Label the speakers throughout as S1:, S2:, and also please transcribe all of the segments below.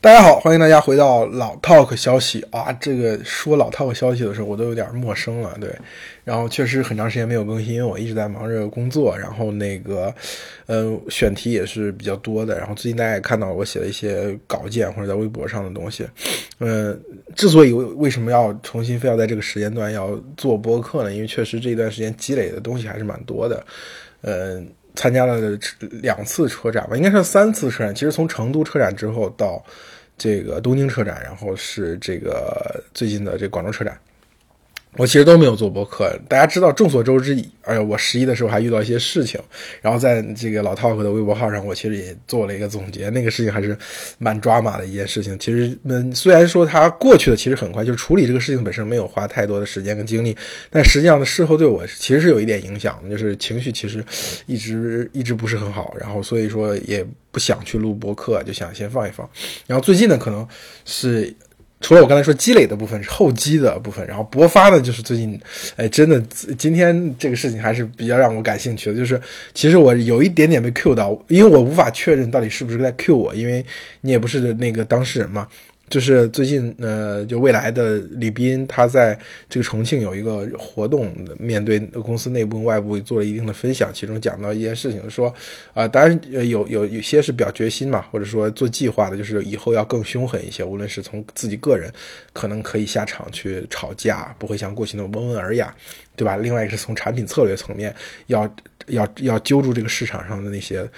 S1: 大家好，欢迎大家回到老 Talk 消息啊！这个说老 Talk 消息的时候，我都有点陌生了，对。然后确实很长时间没有更新，因为我一直在忙着工作，然后那个，呃，选题也是比较多的。然后最近大家也看到我写了一些稿件或者在微博上的东西。嗯，之所以为什么要重新非要在这个时间段要做播客呢？因为确实这一段时间积累的东西还是蛮多的。嗯。参加了两次车展吧，应该是三次车展。其实从成都车展之后到这个东京车展，然后是这个最近的这广州车展。我其实都没有做博客，大家知道，众所周知。哎呀，我十一的时候还遇到一些事情，然后在这个老 talk 的微博号上，我其实也做了一个总结。那个事情还是蛮抓马的一件事情。其实，嗯，虽然说它过去的其实很快，就是处理这个事情本身没有花太多的时间跟精力，但实际上的事后对我其实是有一点影响，就是情绪其实一直一直不是很好。然后所以说也不想去录博客，就想先放一放。然后最近呢，可能是。除了我刚才说积累的部分是后积的部分，然后勃发的，就是最近，哎，真的今天这个事情还是比较让我感兴趣的，就是其实我有一点点被 Q 到，因为我无法确认到底是不是在 Q 我，因为你也不是那个当事人嘛。就是最近，呃，就未来的李斌，他在这个重庆有一个活动，面对公司内部外部做了一定的分享，其中讲到一件事情，说，啊，当然有有有些是表决心嘛，或者说做计划的，就是以后要更凶狠一些，无论是从自己个人，可能可以下场去吵架，不会像过去那么温文尔雅，对吧？另外一个是从产品策略层面，要要要揪住这个市场上的那些。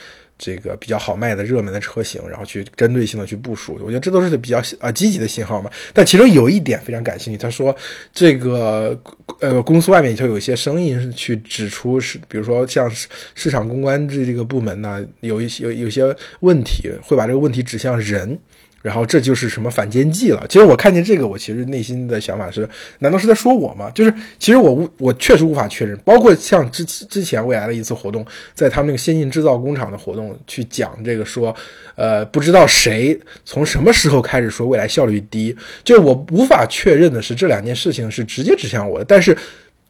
S1: 这个比较好卖的热门的车型，然后去针对性的去部署，我觉得这都是比较啊积极的信号嘛。但其中有一点非常感兴趣，他说这个呃公司外面就有一些声音去指出是，比如说像市场公关这这个部门呢，有一些有有些问题，会把这个问题指向人。然后这就是什么反间计了？其实我看见这个，我其实内心的想法是：难道是在说我吗？就是其实我，我确实无法确认。包括像之之前未来的一次活动，在他们那个先进制造工厂的活动去讲这个说，呃，不知道谁从什么时候开始说未来效率低，就我无法确认的是这两件事情是直接指向我的。但是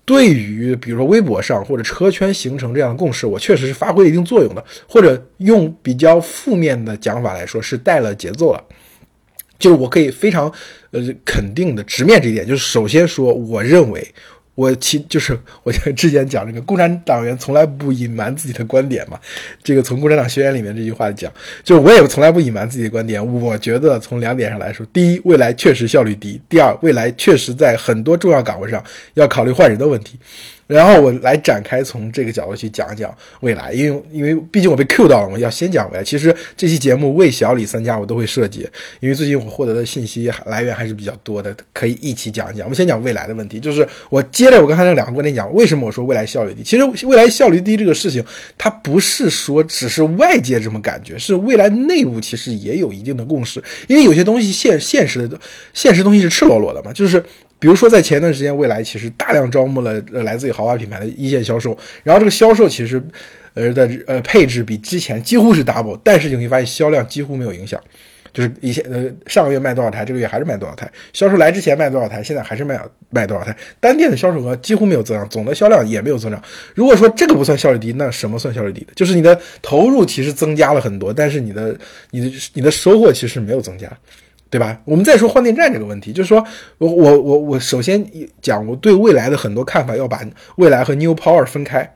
S1: 对于比如说微博上或者车圈形成这样的共识，我确实是发挥了一定作用的，或者用比较负面的讲法来说，是带了节奏了。就是我可以非常，呃，肯定的直面这一点。就是首先说，我认为我其就是我之前讲这个共产党员从来不隐瞒自己的观点嘛。这个从《共产党宣言》里面这句话讲，就我也从来不隐瞒自己的观点。我觉得从两点上来说，第一，未来确实效率低；第二，未来确实在很多重要岗位上要考虑换人的问题。然后我来展开从这个角度去讲讲未来，因为因为毕竟我被 Q 到了，我要先讲未来。其实这期节目魏小李三家我都会涉及，因为最近我获得的信息来源还是比较多的，可以一起讲一讲。我们先讲未来的问题，就是我接着我刚才那两个观点讲，为什么我说未来效率低？其实未来效率低这个事情，它不是说只是外界这么感觉，是未来内部其实也有一定的共识，因为有些东西现现实的现实东西是赤裸裸的嘛，就是。比如说，在前段时间，蔚来其实大量招募了来自于豪华品牌的一线销售，然后这个销售其实，呃的呃配置比之前几乎是 double，但是你会发现销量几乎没有影响，就是以前呃上个月卖多少台，这个月还是卖多少台，销售来之前卖多少台，现在还是卖卖多少台，单店的销售额几乎没有增长，总的销量也没有增长。如果说这个不算效率低，那什么算效率低的？就是你的投入其实增加了很多，但是你的你的你的收获其实没有增加。对吧？我们再说换电站这个问题，就是说我我我我首先讲我对未来的很多看法，要把未来和 New Power 分开。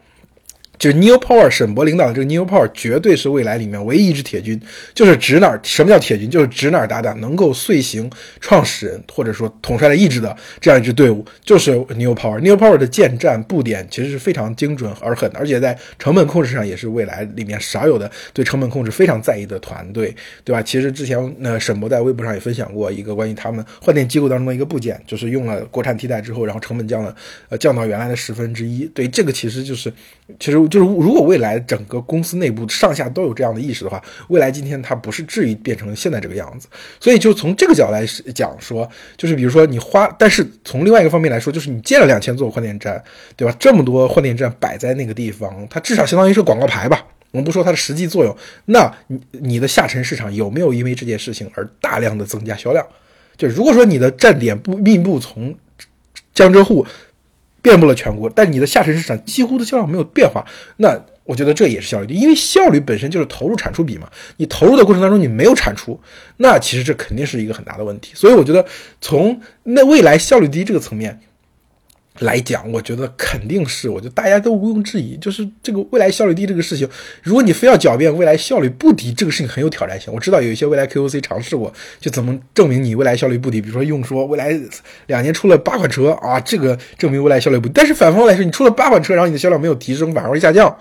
S1: 就是 New Power 沈博领导的这个 New Power 绝对是未来里面唯一一支铁军，就是指哪儿什么叫铁军，就是指哪儿打哪，能够遂行创始人或者说统帅的意志的这样一支队伍，就是 New Power。New Power 的建站布点其实是非常精准而狠的，而且在成本控制上也是未来里面少有的对成本控制非常在意的团队，对吧？其实之前呃沈博在微博上也分享过一个关于他们换电机构当中的一个部件，就是用了国产替代之后，然后成本降了呃降到原来的十分之一。对这个其实就是其实。就是如果未来整个公司内部上下都有这样的意识的话，未来今天它不是至于变成现在这个样子。所以就从这个角度来讲说，就是比如说你花，但是从另外一个方面来说，就是你建了两千座换电站，对吧？这么多换电站摆在那个地方，它至少相当于是广告牌吧。我们不说它的实际作用，那你你的下沉市场有没有因为这件事情而大量的增加销量？就如果说你的站点不密布从江浙沪。遍布了全国，但你的下沉市场几乎的销量没有变化，那我觉得这也是效率低，因为效率本身就是投入产出比嘛。你投入的过程当中你没有产出，那其实这肯定是一个很大的问题。所以我觉得从那未来效率低这个层面。来讲，我觉得肯定是，我觉得大家都毋庸置疑，就是这个未来效率低这个事情，如果你非要狡辩未来效率不低，这个事情很有挑战性。我知道有一些未来 QOC 尝试过，就怎么证明你未来效率不低，比如说用说未来两年出了八款车啊，这个证明未来效率不低。但是反方来说，你出了八款车，然后你的销量没有提升，反而会下降。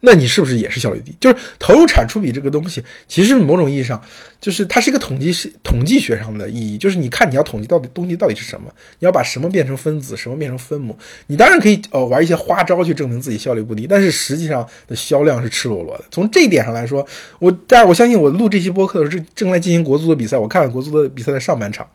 S1: 那你是不是也是效率低？就是投入产出比这个东西，其实某种意义上，就是它是一个统计是统计学上的意义。就是你看你要统计到底东西到底是什么，你要把什么变成分子，什么变成分母。你当然可以呃玩一些花招去证明自己效率不低，但是实际上的销量是赤裸裸的。从这一点上来说，我但是我相信我录这期播客的时候正正在进行国足的比赛，我看了国足的比赛的上半场，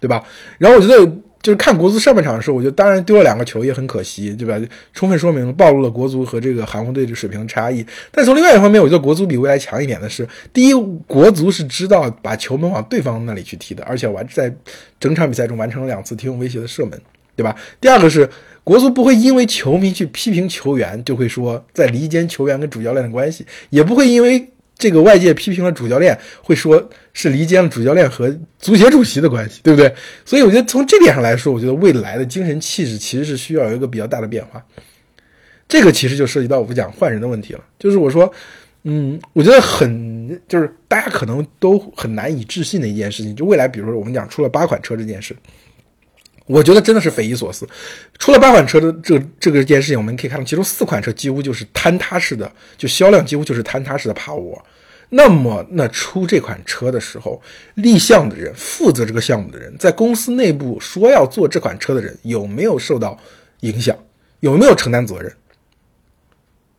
S1: 对吧？然后我觉得。就是看国足上半场的时候，我觉得当然丢了两个球也很可惜，对吧？充分说明暴露了国足和这个韩国队的水平差异。但从另外一方面，我觉得国足比未来强一点的是，第一，国足是知道把球门往对方那里去踢的，而且完在整场比赛中完成了两次提供威胁的射门，对吧？第二个是国足不会因为球迷去批评球员就会说在离间球员跟主教练的关系，也不会因为。这个外界批评了主教练，会说是离间了主教练和足协主席的关系，对不对？所以我觉得从这点上来说，我觉得未来的精神气质其实是需要有一个比较大的变化。这个其实就涉及到我们讲换人的问题了。就是我说，嗯，我觉得很就是大家可能都很难以置信的一件事情，就未来，比如说我们讲出了八款车这件事。我觉得真的是匪夷所思。出了八款车的这这个件事情，我们可以看到，其中四款车几乎就是坍塌式的，就销量几乎就是坍塌式的爬窝。那么，那出这款车的时候，立项的人、负责这个项目的人，在公司内部说要做这款车的人，有没有受到影响？有没有承担责任？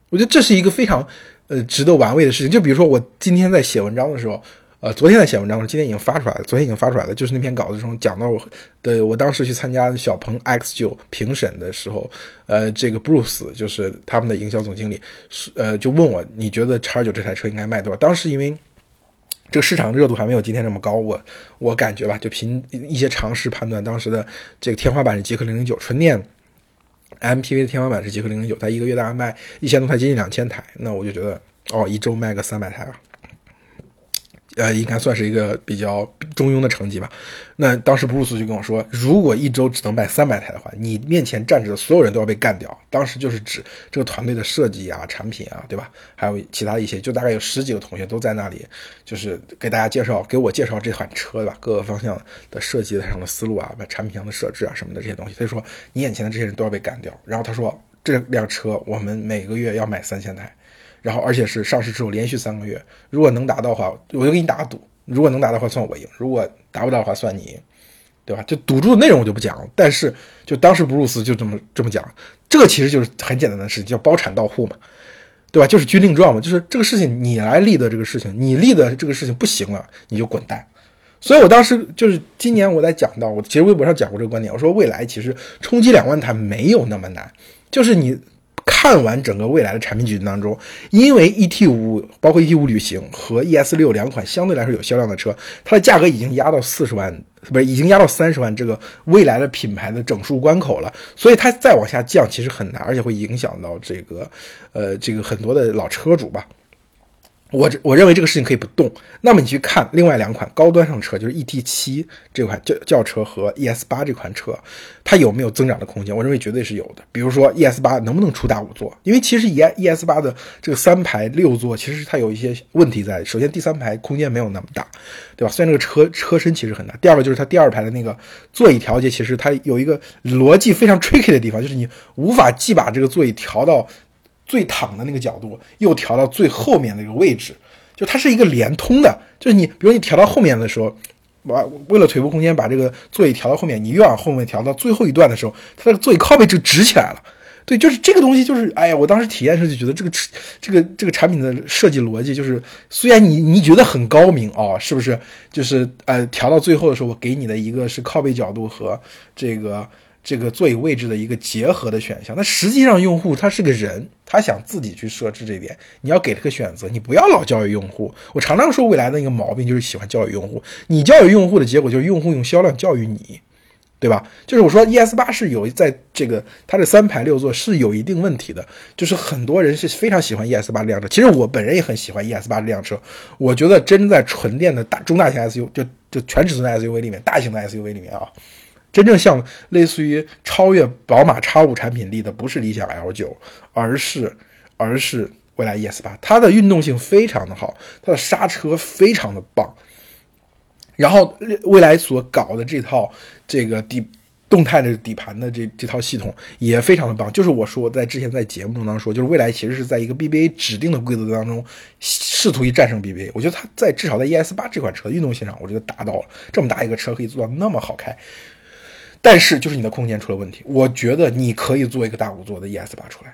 S1: 我觉得这是一个非常呃值得玩味的事情。就比如说，我今天在写文章的时候。呃，昨天在写文章，我今天已经发出来了。昨天已经发出来了，就是那篇稿子中讲到我的，我当时去参加小鹏 X 九评审的时候，呃，这个 Bruce 就是他们的营销总经理，是呃，就问我你觉得叉九这台车应该卖多少？当时因为这个市场热度还没有今天这么高，我我感觉吧，就凭一些常识判断，当时的这个天花板是极氪零零九纯电 MPV 的天花板是极氪零零九，它一个月大概卖一千多台，接近两千台，那我就觉得哦，一周卖个三百台吧。呃，应该算是一个比较中庸的成绩吧。那当时布鲁斯就跟我说，如果一周只能卖三百台的话，你面前站着的所有人都要被干掉。当时就是指这个团队的设计啊、产品啊，对吧？还有其他一些，就大概有十几个同学都在那里，就是给大家介绍，给我介绍这款车，对吧？各个方向的设计上的思路啊，把产品上的设置啊什么的这些东西。他说，你眼前的这些人都要被干掉。然后他说，这辆车我们每个月要买三千台。然后，而且是上市之后连续三个月，如果能达到的话，我就给你打个赌；如果能达到的话，算我赢；如果达不到的话，算你赢，对吧？就赌注的内容我就不讲了。但是，就当时布鲁斯就这么这么讲，这个其实就是很简单的事情，叫包产到户嘛，对吧？就是军令状嘛，就是这个事情你来立的这个事情，你立的这个事情不行了，你就滚蛋。所以我当时就是今年我在讲到，我其实微博上讲过这个观点，我说未来其实冲击两万台没有那么难，就是你。看完整个未来的产品矩阵当中，因为 ET 五包括 ET 五旅行和 ES 六两款相对来说有销量的车，它的价格已经压到四十万，不是已经压到三十万这个未来的品牌的整数关口了，所以它再往下降其实很难，而且会影响到这个，呃，这个很多的老车主吧。我我认为这个事情可以不动。那么你去看另外两款高端上车，就是 ET 七这款轿轿车和 ES 八这款车，它有没有增长的空间？我认为绝对是有的。比如说 ES 八能不能出大五座？因为其实 E ES 八的这个三排六座，其实它有一些问题在。首先，第三排空间没有那么大，对吧？虽然这个车车身其实很大。第二个就是它第二排的那个座椅调节，其实它有一个逻辑非常 tricky 的地方，就是你无法既把这个座椅调到。最躺的那个角度又调到最后面那个位置，就它是一个连通的。就是你，比如你调到后面的时候，把为了腿部空间把这个座椅调到后面，你越往后面调到最后一段的时候，它的座椅靠背就直起来了。对，就是这个东西，就是哎呀，我当时体验的时候就觉得这个这个这个产品的设计逻辑，就是虽然你你觉得很高明哦，是不是？就是呃，调到最后的时候，我给你的一个是靠背角度和这个。这个座椅位置的一个结合的选项，那实际上用户他是个人，他想自己去设置这点，你要给他个选择，你不要老教育用户。我常常说未来的一个毛病就是喜欢教育用户，你教育用户的结果就是用户用销量教育你，对吧？就是我说 ES 八是有在这个它的三排六座是有一定问题的，就是很多人是非常喜欢 ES 八这辆车，其实我本人也很喜欢 ES 八这辆车。我觉得真在纯电的大中大型 SUV 就就全尺寸的 SUV 里面，大型的 SUV 里面啊，真正像类似于超越宝马 X 五产品力的不是理想 L 九，而是而是蔚来 ES 八，它的运动性非常的好，它的刹车非常的棒。然后未来所搞的这套这个底动态的底盘的这这套系统也非常的棒，就是我说在之前在节目中当中说，就是未来其实是在一个 BBA 指定的规则当中试图于战胜 BBA。我觉得它在至少在 ES 八这款车运动性上，我觉得达到了这么大一个车可以做到那么好开，但是就是你的空间出了问题。我觉得你可以做一个大五座的 ES 八出来。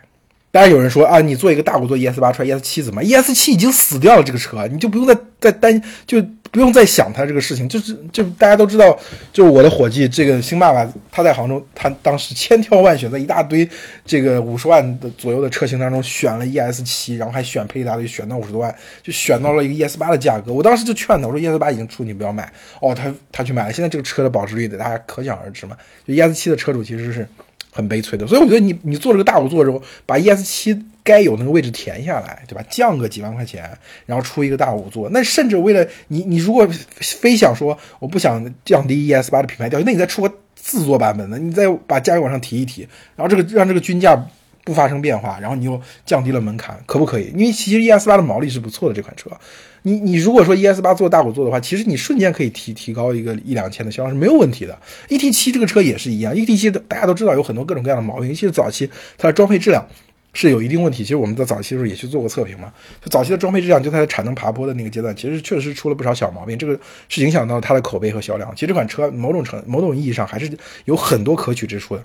S1: 当然有人说啊，你做一个大五座 ES 八出来，ES 七怎么？ES 七已经死掉了，这个车你就不用再再担就。不用再想它这个事情，就是就大家都知道，就我的伙计这个星爸爸，他在杭州，他当时千挑万选，在一大堆这个五十万的左右的车型当中选了 ES 七，然后还选配一大堆，选到五十多万，就选到了一个 ES 八的价格。我当时就劝他，我说 ES 八已经出，你不要买。哦，他他去买了，现在这个车的保值率大家可想而知嘛。就 ES 七的车主其实是。很悲催的，所以我觉得你你做这个大五座之后，把 ES 七该有那个位置填下来，对吧？降个几万块钱，然后出一个大五座，那甚至为了你，你如果非想说我不想降低 ES 八的品牌调性，那你再出个四座版本的，你再把价格往上提一提，然后这个让这个均价不发生变化，然后你又降低了门槛，可不可以？因为其实 ES 八的毛利是不错的，这款车。你你如果说 ES 八做大五座的话，其实你瞬间可以提提高一个一两千的销量是没有问题的。ET 七这个车也是一样，ET 七大家都知道有很多各种各样的毛病，尤其是早期它的装配质量是有一定问题。其实我们在早期的时候也去做过测评嘛，就早期的装配质量就它的产能爬坡的那个阶段，其实确实出了不少小毛病，这个是影响到它的口碑和销量。其实这款车某种程某种意义上还是有很多可取之处的。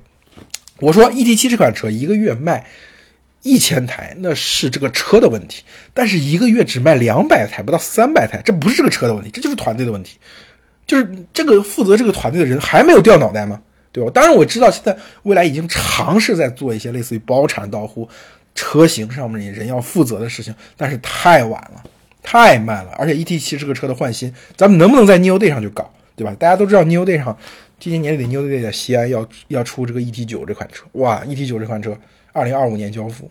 S1: 我说 ET 七这款车一个月卖。一千台那是这个车的问题，但是一个月只卖两百台，不到三百台，这不是这个车的问题，这就是团队的问题，就是这个负责这个团队的人还没有掉脑袋吗？对吧？当然我知道现在未来已经尝试在做一些类似于包产到户车型上面人要负责的事情，但是太晚了，太慢了，而且 E T 七这个车的换新，咱们能不能在 New Day 上就搞，对吧？大家都知道 New Day 上今年年底 New Day 在西安要要出这个 E T 九这款车，哇，E T 九这款车。二零二五年交付，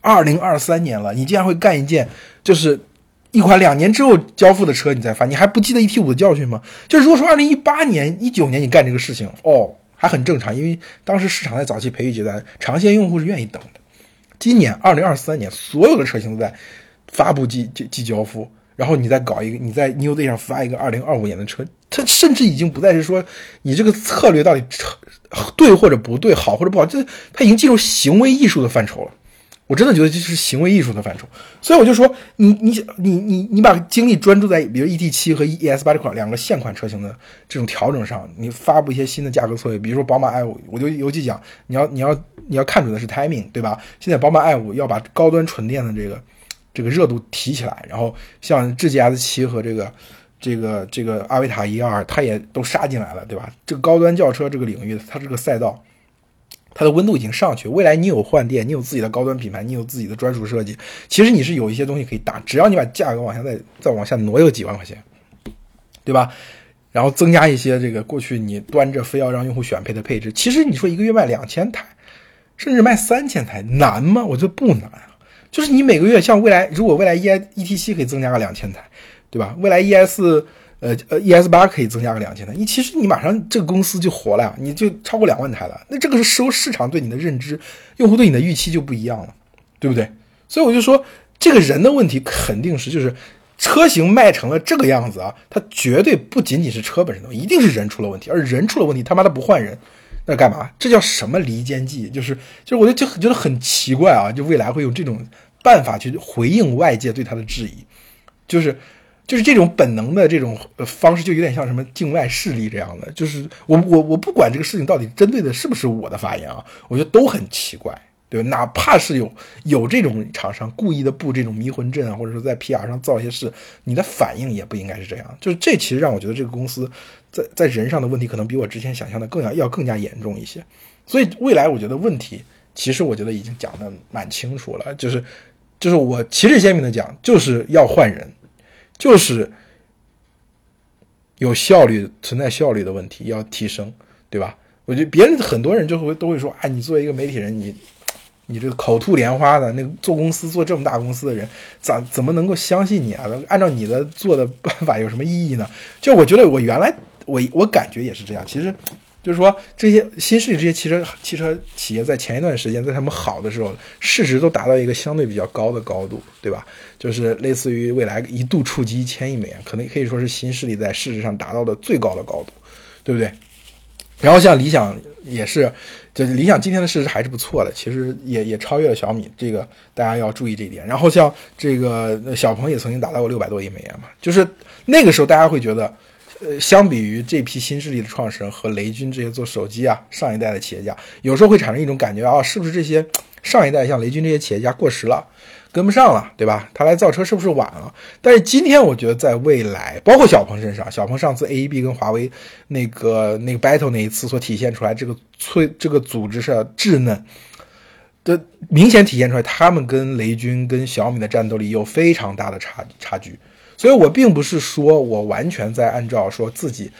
S1: 二零二三年了，你竟然会干一件就是一款两年之后交付的车，你再发，你还不记得 ET 五的教训吗？就是如果说二零一八年、一九年你干这个事情，哦，还很正常，因为当时市场在早期培育阶段，长线用户是愿意等的。今年二零二三年，所有的车型都在发布即即即交付，然后你再搞一个，你在 New Day 上发一个二零二五年的车，它甚至已经不再是说你这个策略到底。对或者不对，好或者不好，这它已经进入行为艺术的范畴了。我真的觉得这是行为艺术的范畴。所以我就说，你你你你你把精力专注在比如 ET 七和 ES 八这款两个现款车型的这种调整上，你发布一些新的价格策略，比如说宝马 i 五，我就尤其讲，你要你要你要看准的是 timing，对吧？现在宝马 i 五要把高端纯电的这个这个热度提起来，然后像智界 S 七和这个。这个这个阿维塔一二，它也都杀进来了，对吧？这个高端轿车这个领域，它这个赛道，它的温度已经上去。未来你有换电，你有自己的高端品牌，你有自己的专属设计，其实你是有一些东西可以打，只要你把价格往下再再往下挪有几万块钱，对吧？然后增加一些这个过去你端着非要让用户选配的配置，其实你说一个月卖两千台，甚至卖三千台，难吗？我觉得不难，就是你每个月像未来，如果未来 E I E T 七可以增加个两千台。对吧？未来 ES，呃呃，ES 八可以增加个两千台，你其实你马上这个公司就活了，你就超过两万台了。那这个时候市场对你的认知，用户对你的预期就不一样了，对不对？所以我就说，这个人的问题肯定是就是车型卖成了这个样子啊，它绝对不仅仅是车本身的，一定是人出了问题。而人出了问题，他妈的不换人，那干嘛？这叫什么离间计？就是就是，我就就觉得很奇怪啊，就未来会用这种办法去回应外界对他的质疑，就是。就是这种本能的这种方式，就有点像什么境外势力这样的。就是我我我不管这个事情到底针对的是不是我的发言啊，我觉得都很奇怪，对吧？哪怕是有有这种厂商故意的布这种迷魂阵啊，或者说在 PR 上造一些事，你的反应也不应该是这样。就是这其实让我觉得这个公司在在人上的问题，可能比我之前想象的更要要更加严重一些。所以未来我觉得问题，其实我觉得已经讲的蛮清楚了。就是就是我旗帜鲜明的讲，就是要换人。就是有效率存在效率的问题要提升，对吧？我觉得别人很多人就会都会说，哎，你作为一个媒体人，你你这个口吐莲花的那个做公司做这么大公司的人，咋怎么能够相信你啊？按照你的做的办法有什么意义呢？就我觉得我原来我我感觉也是这样，其实。就是说，这些新势力这些汽车汽车企业在前一段时间，在他们好的时候，市值都达到一个相对比较高的高度，对吧？就是类似于未来一度触及一千亿美元，可能可以说是新势力在市值上达到的最高的高度，对不对？然后像理想也是，就是理想今天的市值还是不错的，其实也也超越了小米，这个大家要注意这一点。然后像这个小鹏也曾经达到过六百多亿美元嘛，就是那个时候大家会觉得。呃，相比于这批新势力的创始人和雷军这些做手机啊上一代的企业家，有时候会产生一种感觉啊，是不是这些上一代像雷军这些企业家过时了，跟不上了，对吧？他来造车是不是晚了？但是今天我觉得，在未来，包括小鹏身上，小鹏上次 AEB 跟华为那个那个 battle 那一次所体现出来这个催这个组织是稚嫩的，明显体现出来，他们跟雷军跟小米的战斗力有非常大的差差距。所以我并不是说我完全在按照说自己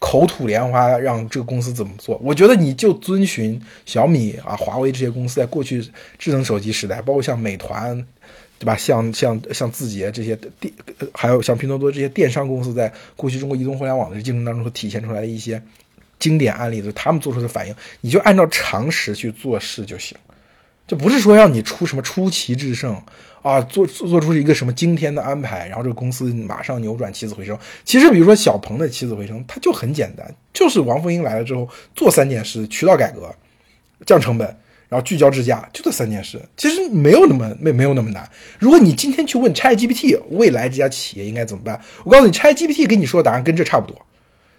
S1: 口吐莲花让这个公司怎么做，我觉得你就遵循小米啊、华为这些公司在过去智能手机时代，包括像美团，对吧？像像像字节这些电，还有像拼多多这些电商公司在过去中国移动互联网的竞争当中所体现出来的一些经典案例，就他们做出的反应，你就按照常识去做事就行，就不是说让你出什么出奇制胜。啊，做做出一个什么惊天的安排，然后这个公司马上扭转起死回生。其实，比如说小鹏的起死回生，它就很简单，就是王凤英来了之后做三件事：渠道改革、降成本，然后聚焦智驾，就这三件事。其实没有那么没没有那么难。如果你今天去问 ChatGPT，未来这家企业应该怎么办？我告诉你，ChatGPT 给你说的答案跟这差不多。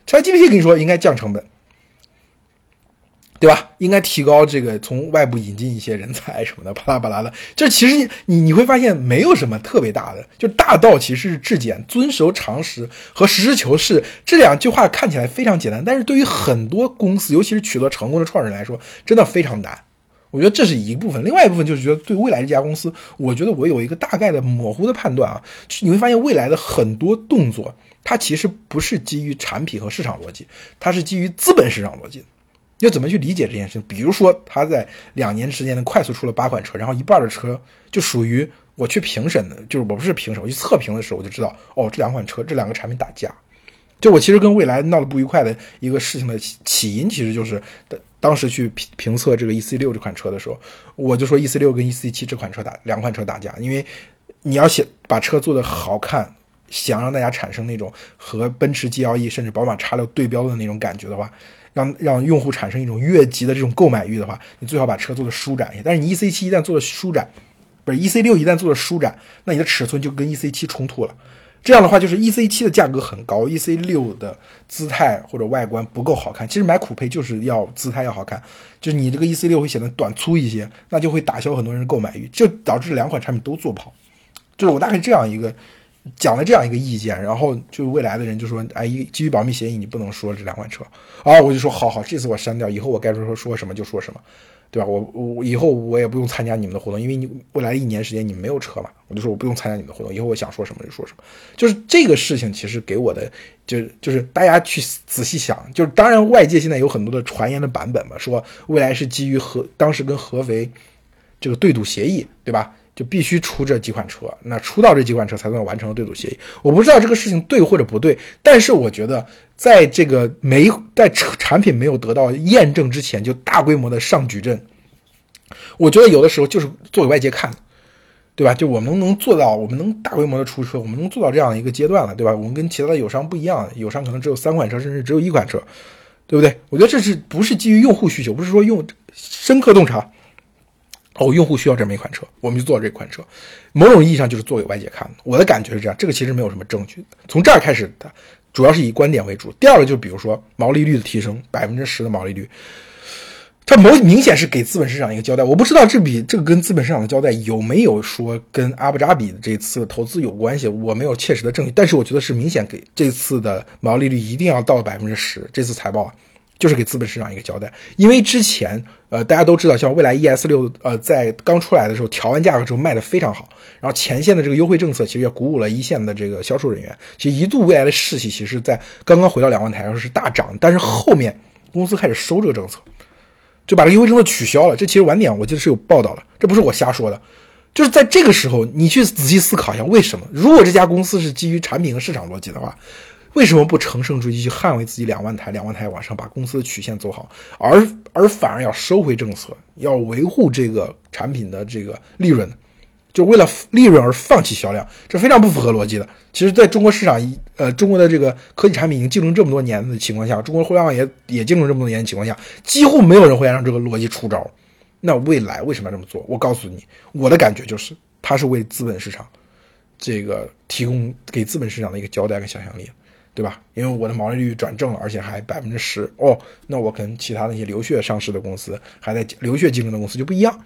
S1: ChatGPT 跟你说应该降成本。对吧？应该提高这个从外部引进一些人才什么的，巴拉巴拉的。这其实你你会发现没有什么特别大的，就大道其实是质简、遵守常识和实事求是这两句话看起来非常简单，但是对于很多公司，尤其是取得成功的创始人来说，真的非常难。我觉得这是一部分，另外一部分就是觉得对未来这家公司，我觉得我有一个大概的模糊的判断啊。你会发现未来的很多动作，它其实不是基于产品和市场逻辑，它是基于资本市场逻辑。要怎么去理解这件事情？比如说，他在两年时间内快速出了八款车，然后一半的车就属于我去评审的，就是我不是评审，我去测评的时候我就知道，哦，这两款车，这两个产品打架。就我其实跟蔚来闹得不愉快的一个事情的起因，其实就是当时去评评测这个 E C 六这款车的时候，我就说 E C 六跟 E C 七这款车打两款车打架，因为你要写把车做的好看，想让大家产生那种和奔驰 G L E 甚至宝马叉六对标的那种感觉的话。让让用户产生一种越级的这种购买欲的话，你最好把车做的舒展一些。但是你 E C 七一旦做的舒展，不是 E C 六一旦做的舒展，那你的尺寸就跟 E C 七冲突了。这样的话，就是 E C 七的价格很高，E C 六的姿态或者外观不够好看。其实买酷配就是要姿态要好看，就是你这个 E C 六会显得短粗一些，那就会打消很多人购买欲，就导致两款产品都做不好。就是我大概这样一个。讲了这样一个意见，然后就未来的人就说：“哎，基于保密协议，你不能说这两款车。”啊，我就说：“好好，这次我删掉，以后我该说说什么就说什么，对吧？我我以后我也不用参加你们的活动，因为你未来一年时间你们没有车嘛，我就说我不用参加你们的活动，以后我想说什么就说什么。就是这个事情，其实给我的就就是大家去仔细想，就是当然外界现在有很多的传言的版本嘛，说未来是基于合当时跟合肥这个对赌协议，对吧？”就必须出这几款车，那出到这几款车才算完成了对赌协议。我不知道这个事情对或者不对，但是我觉得在这个没在产品没有得到验证之前就大规模的上矩阵，我觉得有的时候就是做给外界看，对吧？就我们能做到，我们能大规模的出车，我们能做到这样一个阶段了，对吧？我们跟其他的友商不一样，友商可能只有三款车，甚至只有一款车，对不对？我觉得这是不是基于用户需求，不是说用深刻洞察。哦，用户需要这么一款车，我们就做这款车。某种意义上就是做给外界看的。我的感觉是这样，这个其实没有什么证据。从这儿开始的，主要是以观点为主。第二个就比如说毛利率的提升，百分之十的毛利率，它某明显是给资本市场一个交代。我不知道这笔这个跟资本市场的交代有没有说跟阿布扎比的这次投资有关系，我没有切实的证据。但是我觉得是明显给这次的毛利率一定要到百分之十。这次财报啊。就是给资本市场一个交代，因为之前，呃，大家都知道，像蔚来 ES 六，呃，在刚出来的时候调完价格之后卖的非常好，然后前线的这个优惠政策其实也鼓舞了一线的这个销售人员，其实一度未来的士气其实，在刚刚回到两万台时候是大涨，但是后面公司开始收这个政策，就把这个优惠政策取消了。这其实晚点我记得是有报道的，这不是我瞎说的。就是在这个时候，你去仔细思考一下，为什么？如果这家公司是基于产品和市场逻辑的话，为什么不乘胜追击去捍卫自己两万台、两万台往上，把公司的曲线走好，而而反而要收回政策，要维护这个产品的这个利润？就为了利润而放弃销量，这非常不符合逻辑的。其实，在中国市场，一呃，中国的这个科技产品已经竞争这么多年的情况下，中国互联网也也竞争这么多年的情况下，几乎没有人会按照这个逻辑出招。那未来为什么要这么做？我告诉你，我的感觉就是，它是为资本市场这个提供给资本市场的一个交代跟想象力，对吧？因为我的毛利率转正了，而且还百分之十哦，那我跟其他那些流血上市的公司，还在流血竞争的公司就不一样。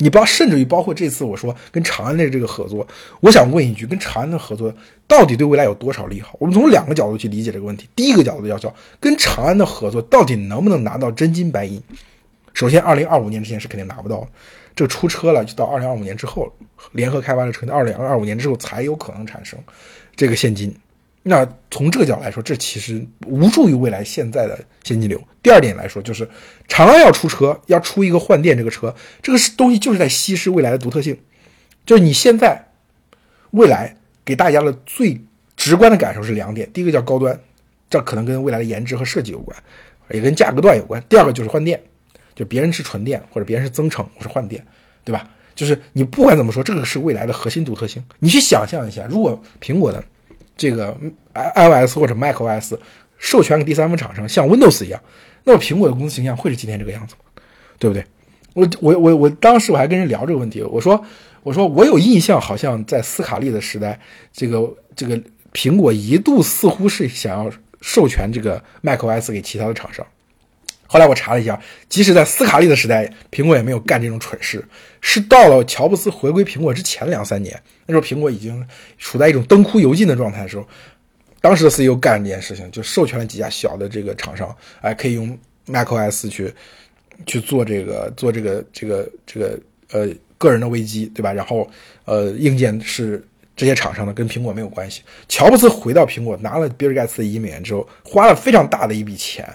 S1: 你包甚至于包括这次我说跟长安的这个合作，我想问一句：跟长安的合作到底对未来有多少利好？我们从两个角度去理解这个问题。第一个角度要叫跟长安的合作到底能不能拿到真金白银？首先，二零二五年之前是肯定拿不到，这出车了就到二零二五年之后，联合开发的车，二零二五年之后才有可能产生这个现金。那从这个角度来说，这其实无助于未来现在的现金流。第二点来说，就是长安要出车，要出一个换电这个车，这个东西就是在稀释未来的独特性。就是你现在未来给大家的最直观的感受是两点：第一个叫高端，这可能跟未来的颜值和设计有关，也跟价格段有关；第二个就是换电，就别人是纯电或者别人是增程，我是换电，对吧？就是你不管怎么说，这个是未来的核心独特性。你去想象一下，如果苹果的。这个 iOS 或者 macOS 授权给第三方厂商，像 Windows 一样，那么苹果的公司形象会是今天这个样子吗？对不对？我我我我当时我还跟人聊这个问题，我说我说我有印象，好像在斯卡利的时代，这个这个苹果一度似乎是想要授权这个 macOS 给其他的厂商。后来我查了一下，即使在斯卡利的时代，苹果也没有干这种蠢事。是到了乔布斯回归苹果之前两三年，那时候苹果已经处在一种灯枯油尽的状态的时候，当时的 CEO 干了这件事情，就授权了几家小的这个厂商，哎，可以用 macOS 去去做这个做这个这个这个呃个人的危机，对吧？然后呃硬件是这些厂商的，跟苹果没有关系。乔布斯回到苹果，拿了比尔盖茨的一亿美元之后，花了非常大的一笔钱。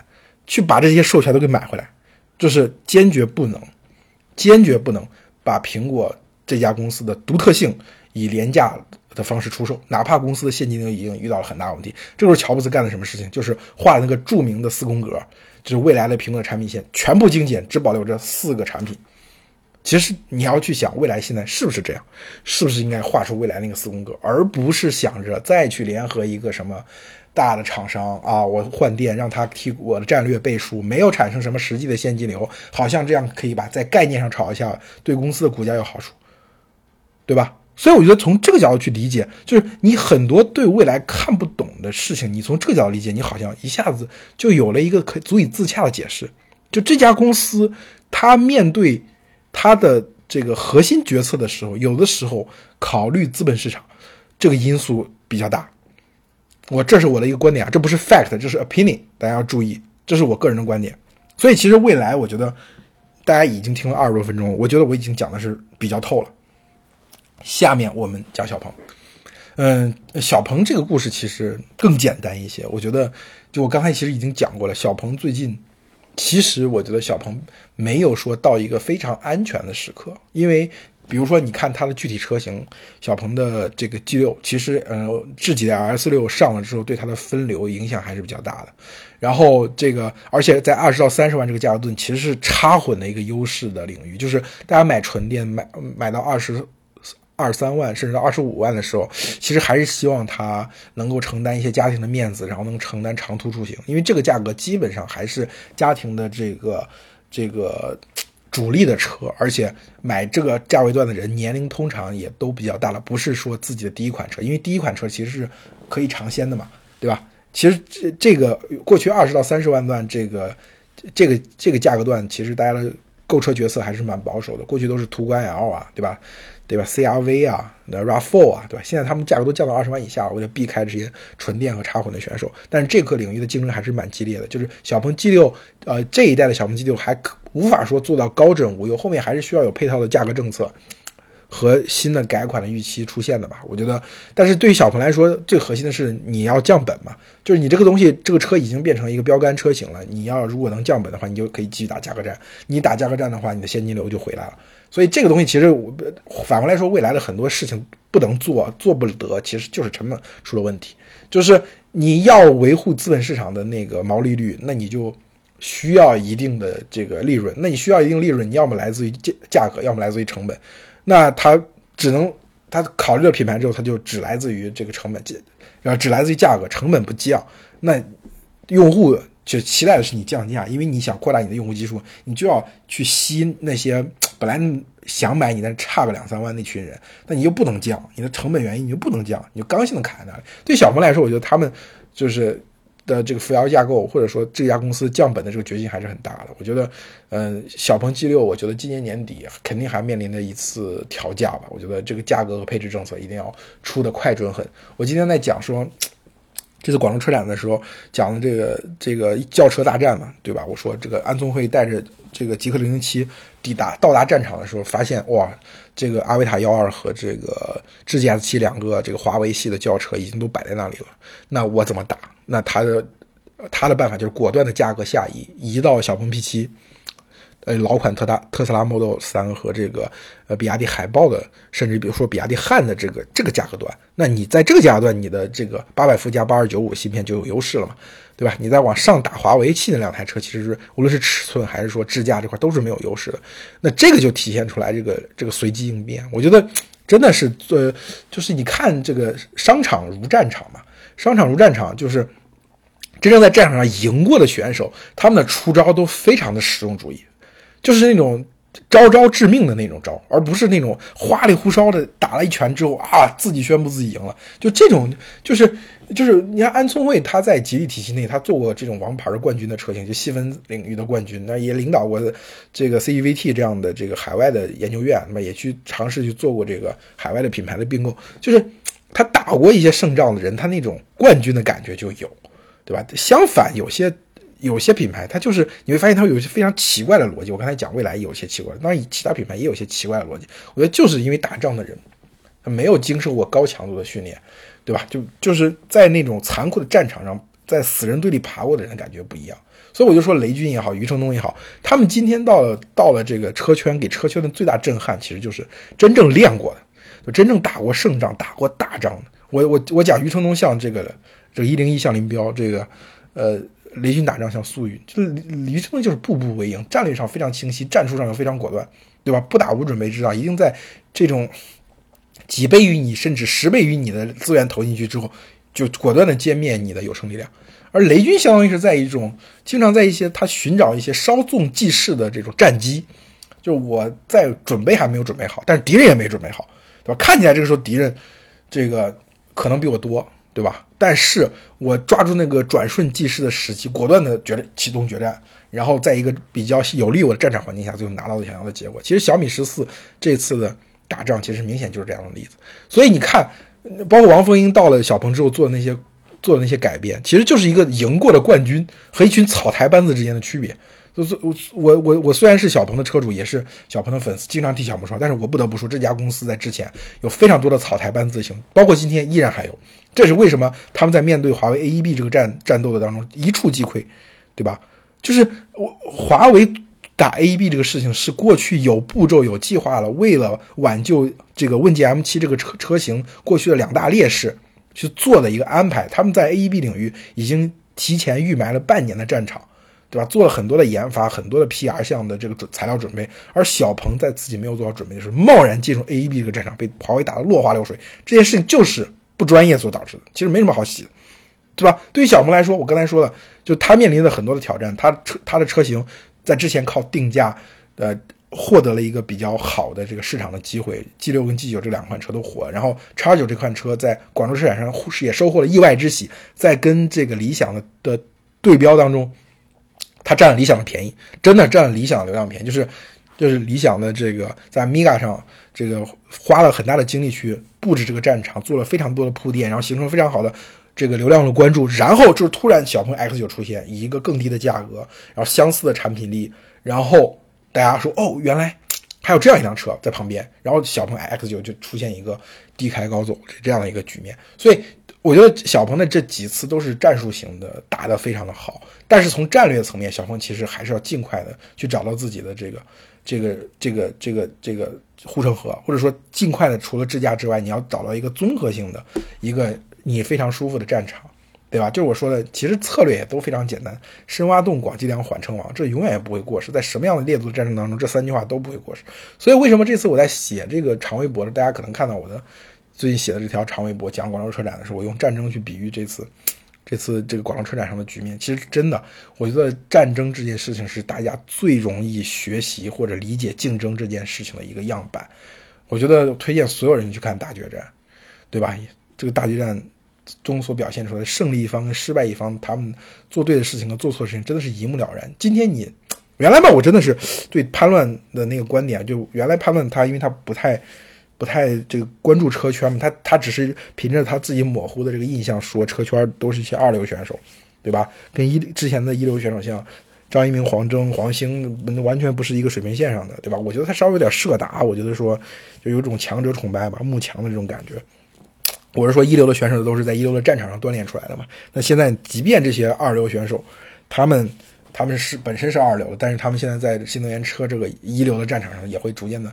S1: 去把这些授权都给买回来，就是坚决不能，坚决不能把苹果这家公司的独特性以廉价的方式出售，哪怕公司的现金流已经遇到了很大问题。这时候乔布斯干的什么事情？就是画了那个著名的四宫格，就是未来的苹果产品线全部精简，只保留这四个产品。其实你要去想，未来现在是不是这样？是不是应该画出未来那个四宫格，而不是想着再去联合一个什么？大的厂商啊，我换电让他替我的战略背书，没有产生什么实际的现金流，好像这样可以吧？在概念上炒一下，对公司的股价有好处，对吧？所以我觉得从这个角度去理解，就是你很多对未来看不懂的事情，你从这个角度理解，你好像一下子就有了一个可以足以自洽的解释。就这家公司，它面对他的这个核心决策的时候，有的时候考虑资本市场这个因素比较大。我这是我的一个观点啊，这不是 fact，这是 opinion，大家要注意，这是我个人的观点。所以其实未来，我觉得大家已经听了二十多分钟，我觉得我已经讲的是比较透了。下面我们讲小鹏，嗯，小鹏这个故事其实更简单一些。我觉得，就我刚才其实已经讲过了，小鹏最近，其实我觉得小鹏没有说到一个非常安全的时刻，因为。比如说，你看它的具体车型，小鹏的这个 G 六，其实呃，智己的 S 六上了之后，对它的分流影响还是比较大的。然后这个，而且在二十到三十万这个价格段，其实是插混的一个优势的领域，就是大家买纯电买买到二十二三万，甚至到二十五万的时候，其实还是希望它能够承担一些家庭的面子，然后能承担长途出行，因为这个价格基本上还是家庭的这个这个。主力的车，而且买这个价位段的人年龄通常也都比较大了，不是说自己的第一款车，因为第一款车其实是可以尝鲜的嘛，对吧？其实这这个过去二十到三十万段这个这个这个价格段，其实大家的购车决策还是蛮保守的，过去都是途观 L 啊，对吧？对吧？CRV 啊，那 RAV4 啊，对吧？现在他们价格都降到二十万以下，我就避开这些纯电和插混的选手。但是这个领域的竞争还是蛮激烈的。就是小鹏 G 六呃，这一代的小鹏 G 六还可无法说做到高枕无忧，后面还是需要有配套的价格政策和新的改款的预期出现的吧。我觉得，但是对于小鹏来说，最核心的是你要降本嘛，就是你这个东西，这个车已经变成一个标杆车型了，你要如果能降本的话，你就可以继续打价格战。你打价格战的话，你的现金流就回来了。所以这个东西其实反过来说，未来的很多事情不能做，做不得，其实就是成本出了问题。就是你要维护资本市场的那个毛利率，那你就需要一定的这个利润。那你需要一定利润，你要么来自于价价格，要么来自于成本。那它只能，它考虑了品牌之后，它就只来自于这个成本，然后只来自于价格，成本不降，那用户就期待的是你降价，因为你想扩大你的用户基数，你就要去吸那些本来想买你但差个两三万那群人，那你又不能降，你的成本原因你就不能降，你就刚性的卡在那里。对小鹏来说，我觉得他们就是。的这个扶摇架构，或者说这家公司降本的这个决心还是很大的。我觉得，嗯，小鹏 G 六，我觉得今年年底肯定还面临着一次调价吧。我觉得这个价格和配置政策一定要出的快准狠。我今天在讲说，这次广州车展的时候讲的这个这个轿车大战嘛，对吧？我说这个安聪会带着这个极氪零零七抵达到达战场的时候，发现哇，这个阿维塔幺二和这个智界 S 七两个这个华为系的轿车已经都摆在那里了。那我怎么打？那他的他的办法就是果断的价格下移，移到小鹏 P 七呃，老款特大特斯拉 Model 3和这个呃比亚迪海豹的，甚至比如说比亚迪汉的这个这个价格段，那你在这个价格段，你的这个八百伏加八二九五芯片就有优势了嘛，对吧？你再往上打华为系的两台车，其实是无论是尺寸还是说智驾这块都是没有优势的。那这个就体现出来这个这个随机应变，我觉得真的是呃，就是你看这个商场如战场嘛。商场如战场，就是真正在战场上赢过的选手，他们的出招都非常的实用主义，就是那种招招致命的那种招，而不是那种花里胡哨的打了一拳之后啊，自己宣布自己赢了。就这种，就是就是你看安聪慧他在吉利体系内，他做过这种王牌的冠军的车型，就细分领域的冠军，那也领导过这个 CEVT 这样的这个海外的研究院，那么也去尝试去做过这个海外的品牌的并购，就是。他打过一些胜仗的人，他那种冠军的感觉就有，对吧？相反，有些有些品牌，它就是你会发现它有一些非常奇怪的逻辑。我刚才讲未来有些奇怪，当然其他品牌也有些奇怪的逻辑。我觉得就是因为打仗的人，他没有经受过高强度的训练，对吧？就就是在那种残酷的战场上，在死人堆里爬过的人感觉不一样。所以我就说，雷军也好，余承东也好，他们今天到了到了这个车圈，给车圈的最大震撼，其实就是真正练过的。就真正打过胜仗、打过大仗的，我我我讲余承东像这个这个一零一像林彪，这个呃雷军打仗像粟裕，就是余承东就是步步为营，战略上非常清晰，战术上又非常果断，对吧？不打无准备之仗，一定在这种几倍于你甚至十倍于你的资源投进去之后，就果断的歼灭你的有生力量。而雷军相当于是在一种经常在一些他寻找一些稍纵即逝的这种战机，就我在准备还没有准备好，但是敌人也没准备好。对吧？看起来这个时候敌人，这个可能比我多，对吧？但是我抓住那个转瞬即逝的时机，果断的决启动决战，然后在一个比较有利我的战场环境下，最后拿到了想要的结果。其实小米十四这次的打仗，其实明显就是这样的例子。所以你看，包括王凤英到了小鹏之后做的那些做的那些改变，其实就是一个赢过的冠军和一群草台班子之间的区别。就是我我我我虽然是小鹏的车主，也是小鹏的粉丝，经常替小鹏说，但是我不得不说，这家公司在之前有非常多的草台班子型，包括今天依然还有。这是为什么他们在面对华为 AEB 这个战战斗的当中一触即溃，对吧？就是我华为打 AEB 这个事情是过去有步骤有计划了，为了挽救这个问界 M7 这个车车型过去的两大劣势去做的一个安排。他们在 AEB 领域已经提前预埋了半年的战场。对吧？做了很多的研发，很多的 PR 项的这个准材料准备，而小鹏在自己没有做好准备的时候，贸然进入 AEB 这个战场，被华为打得落花流水。这件事情就是不专业所导致的，其实没什么好洗的，对吧？对于小鹏来说，我刚才说了，就他面临的很多的挑战，他车他的车型在之前靠定价，呃，获得了一个比较好的这个市场的机会，G 六跟 G 九这两款车都火，然后叉九这款车在广州车展上也收获了意外之喜，在跟这个理想的的对标当中。占了理想的便宜，真的占了理想的流量便宜，就是就是理想的这个在 Miga 上这个花了很大的精力去布置这个战场，做了非常多的铺垫，然后形成非常好的这个流量的关注，然后就是突然小鹏 X 九出现，以一个更低的价格，然后相似的产品力，然后大家说哦，原来还有这样一辆车在旁边，然后小鹏 X 九就出现一个低开高走这样的一个局面，所以我觉得小鹏的这几次都是战术型的打得非常的好，但是从战略层面，小鹏其实还是要尽快的去找到自己的这个这个这个这个这个护城河，或者说尽快的除了智驾之外，你要找到一个综合性的一个你非常舒服的战场。对吧？就是我说的，其实策略也都非常简单，深挖洞、广积粮、缓称王，这永远也不会过时。在什么样的列祖战争当中，这三句话都不会过时。所以，为什么这次我在写这个长微博呢？大家可能看到我的最近写的这条长微博讲广州车展的时候，我用战争去比喻这次这次这个广州车展上的局面。其实真的，我觉得战争这件事情是大家最容易学习或者理解竞争这件事情的一个样板。我觉得推荐所有人去看大决战，对吧？这个大决战。中所表现出来的胜利一方跟失败一方，他们做对的事情和做错的事情，真的是一目了然。今天你原来吧，我真的是对叛乱的那个观点，就原来叛乱他，因为他不太不太这个关注车圈嘛，他他只是凭着他自己模糊的这个印象说车圈都是一些二流选手，对吧？跟一之前的一流选手像张一鸣、黄峥、黄兴，完全不是一个水平线上的，对吧？我觉得他稍微有点设达，我觉得说就有种强者崇拜吧，慕强的这种感觉。我是说，一流的选手都是在一流的战场上锻炼出来的嘛？那现在，即便这些二流选手，他们他们是本身是二流的，但是他们现在在新能源车这个一流的战场上，也会逐渐的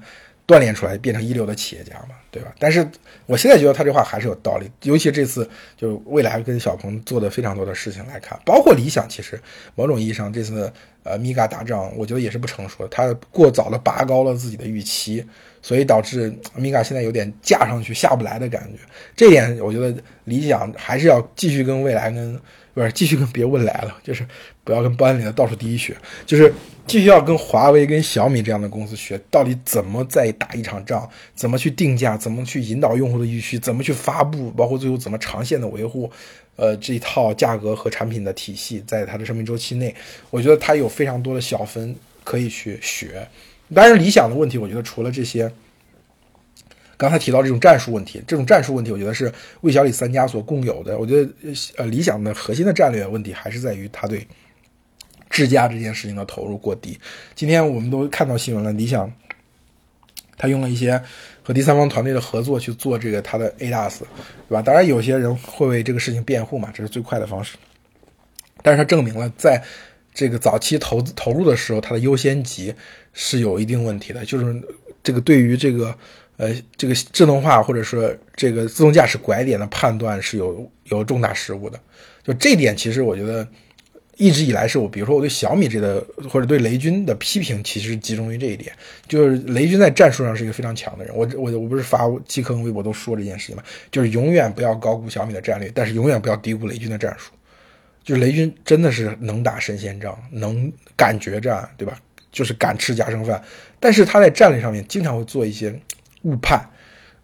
S1: 锻炼出来，变成一流的企业家嘛，对吧？但是我现在觉得他这话还是有道理，尤其这次就未来跟小鹏做的非常多的事情来看，包括理想，其实某种意义上这次呃米嘎打仗，我觉得也是不成熟的，他过早的拔高了自己的预期。所以导致米嘎现在有点架上去下不来的感觉，这点我觉得理想还是要继续跟未来跟不是继续跟别问来了，就是不要跟班里的倒数第一学，就是继续要跟华为跟小米这样的公司学，到底怎么再打一场仗，怎么去定价，怎么去引导用户的预期，怎么去发布，包括最后怎么长线的维护，呃，这一套价格和产品的体系，在它的生命周期内，我觉得它有非常多的小分可以去学。当然，理想的问题，我觉得除了这些，刚才提到这种战术问题，这种战术问题，我觉得是魏小李三家所共有的。我觉得，呃，理想的核心的战略问题还是在于他对智驾这件事情的投入过低。今天我们都看到新闻了，理想他用了一些和第三方团队的合作去做这个他的 A DAS，对吧？当然，有些人会为这个事情辩护嘛，这是最快的方式。但是他证明了在。这个早期投资投入的时候，它的优先级是有一定问题的，就是这个对于这个呃这个智能化或者说这个自动驾驶拐点的判断是有有重大失误的。就这点，其实我觉得一直以来是我，比如说我对小米这个或者对雷军的批评，其实集中于这一点，就是雷军在战术上是一个非常强的人。我我我不是发基坑微博都说这件事情嘛，就是永远不要高估小米的战略，但是永远不要低估雷军的战术。就是雷军真的是能打神仙仗，能敢决战，对吧？就是敢吃夹生饭，但是他在战略上面经常会做一些误判，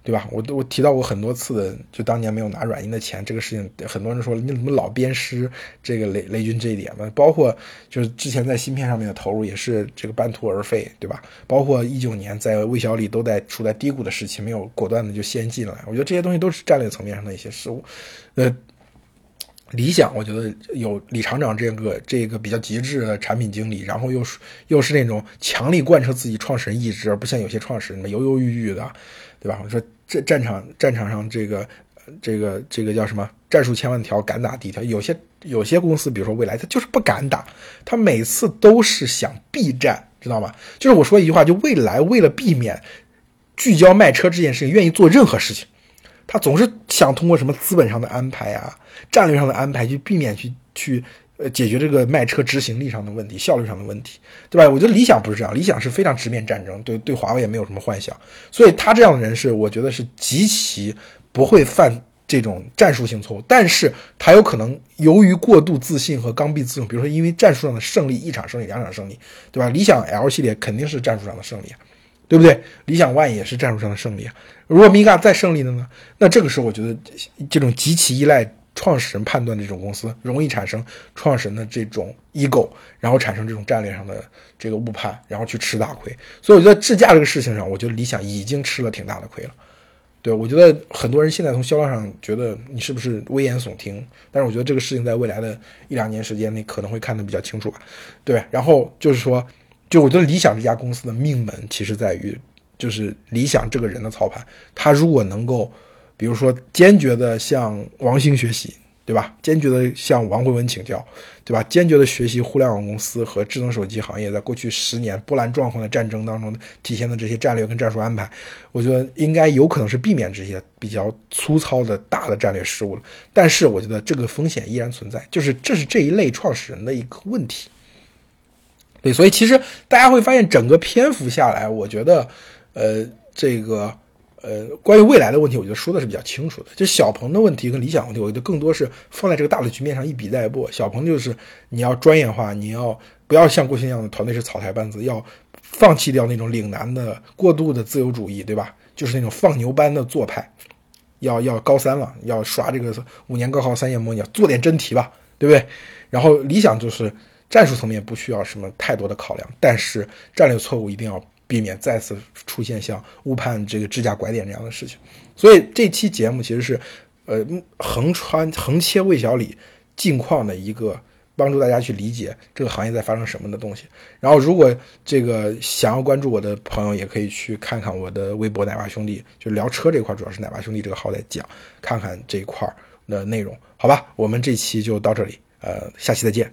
S1: 对吧？我都我提到过很多次的，就当年没有拿软银的钱这个事情，很多人说你怎么老鞭尸这个雷雷军这一点嘛？包括就是之前在芯片上面的投入也是这个半途而废，对吧？包括一九年在魏小李都在处在低谷的时期，没有果断的就先进来，我觉得这些东西都是战略层面上的一些失误，呃。理想，我觉得有李厂长这个这个比较极致的产品经理，然后又是又是那种强力贯彻自己创始人意志，而不像有些创始人犹犹豫豫的，对吧？我说这战场战场上这个这个这个叫什么？战术千万条，敢打第一条。有些有些公司，比如说未来，他就是不敢打，他每次都是想避战，知道吗？就是我说一句话，就未来为了避免聚焦卖车这件事情，愿意做任何事情。他总是想通过什么资本上的安排啊，战略上的安排，去避免去去呃解决这个卖车执行力上的问题、效率上的问题，对吧？我觉得理想不是这样，理想是非常直面战争，对对华为也没有什么幻想，所以他这样的人是我觉得是极其不会犯这种战术性错误，但是他有可能由于过度自信和刚愎自用，比如说因为战术上的胜利，一场胜利、两场胜利，对吧？理想 L 系列肯定是战术上的胜利。对不对？理想 ONE 也是战术上的胜利啊。如果米嘎再胜利了呢？那这个时候，我觉得这种极其依赖创始人判断的这种公司，容易产生创始人的这种 ego，然后产生这种战略上的这个误判，然后去吃大亏。所以我觉得智驾这个事情上，我觉得理想已经吃了挺大的亏了。对我觉得很多人现在从销量上觉得你是不是危言耸听，但是我觉得这个事情在未来的一两年时间内可能会看得比较清楚吧。对，然后就是说。就我觉得理想这家公司的命门，其实在于就是理想这个人的操盘，他如果能够，比如说坚决的向王兴学习。对吧？坚决的向王慧文请教，对吧？坚决的学习互联网公司和智能手机行业在过去十年波澜壮阔的战争当中体现的这些战略跟战术安排，我觉得应该有可能是避免这些比较粗糙的大的战略失误了。但是我觉得这个风险依然存在，就是这是这一类创始人的一个问题。对，所以其实大家会发现整个篇幅下来，我觉得，呃，这个。呃，关于未来的问题，我觉得说的是比较清楚的。就小鹏的问题跟理想问题，我觉得更多是放在这个大的局面上一笔带过。小鹏就是你要专业化，你要不要像过去那样的团队是草台班子，要放弃掉那种岭南的过度的自由主义，对吧？就是那种放牛班的做派，要要高三了，要刷这个五年高考三年模拟，做点真题吧，对不对？然后理想就是战术层面不需要什么太多的考量，但是战略错误一定要。避免再次出现像误判这个支架拐点这样的事情，所以这期节目其实是，呃，横穿横切魏小李近况的一个帮助大家去理解这个行业在发生什么的东西。然后，如果这个想要关注我的朋友，也可以去看看我的微博“奶爸兄弟”，就聊车这块，主要是“奶爸兄弟”这个号在讲，看看这一块的内容，好吧？我们这期就到这里，呃，下期再见。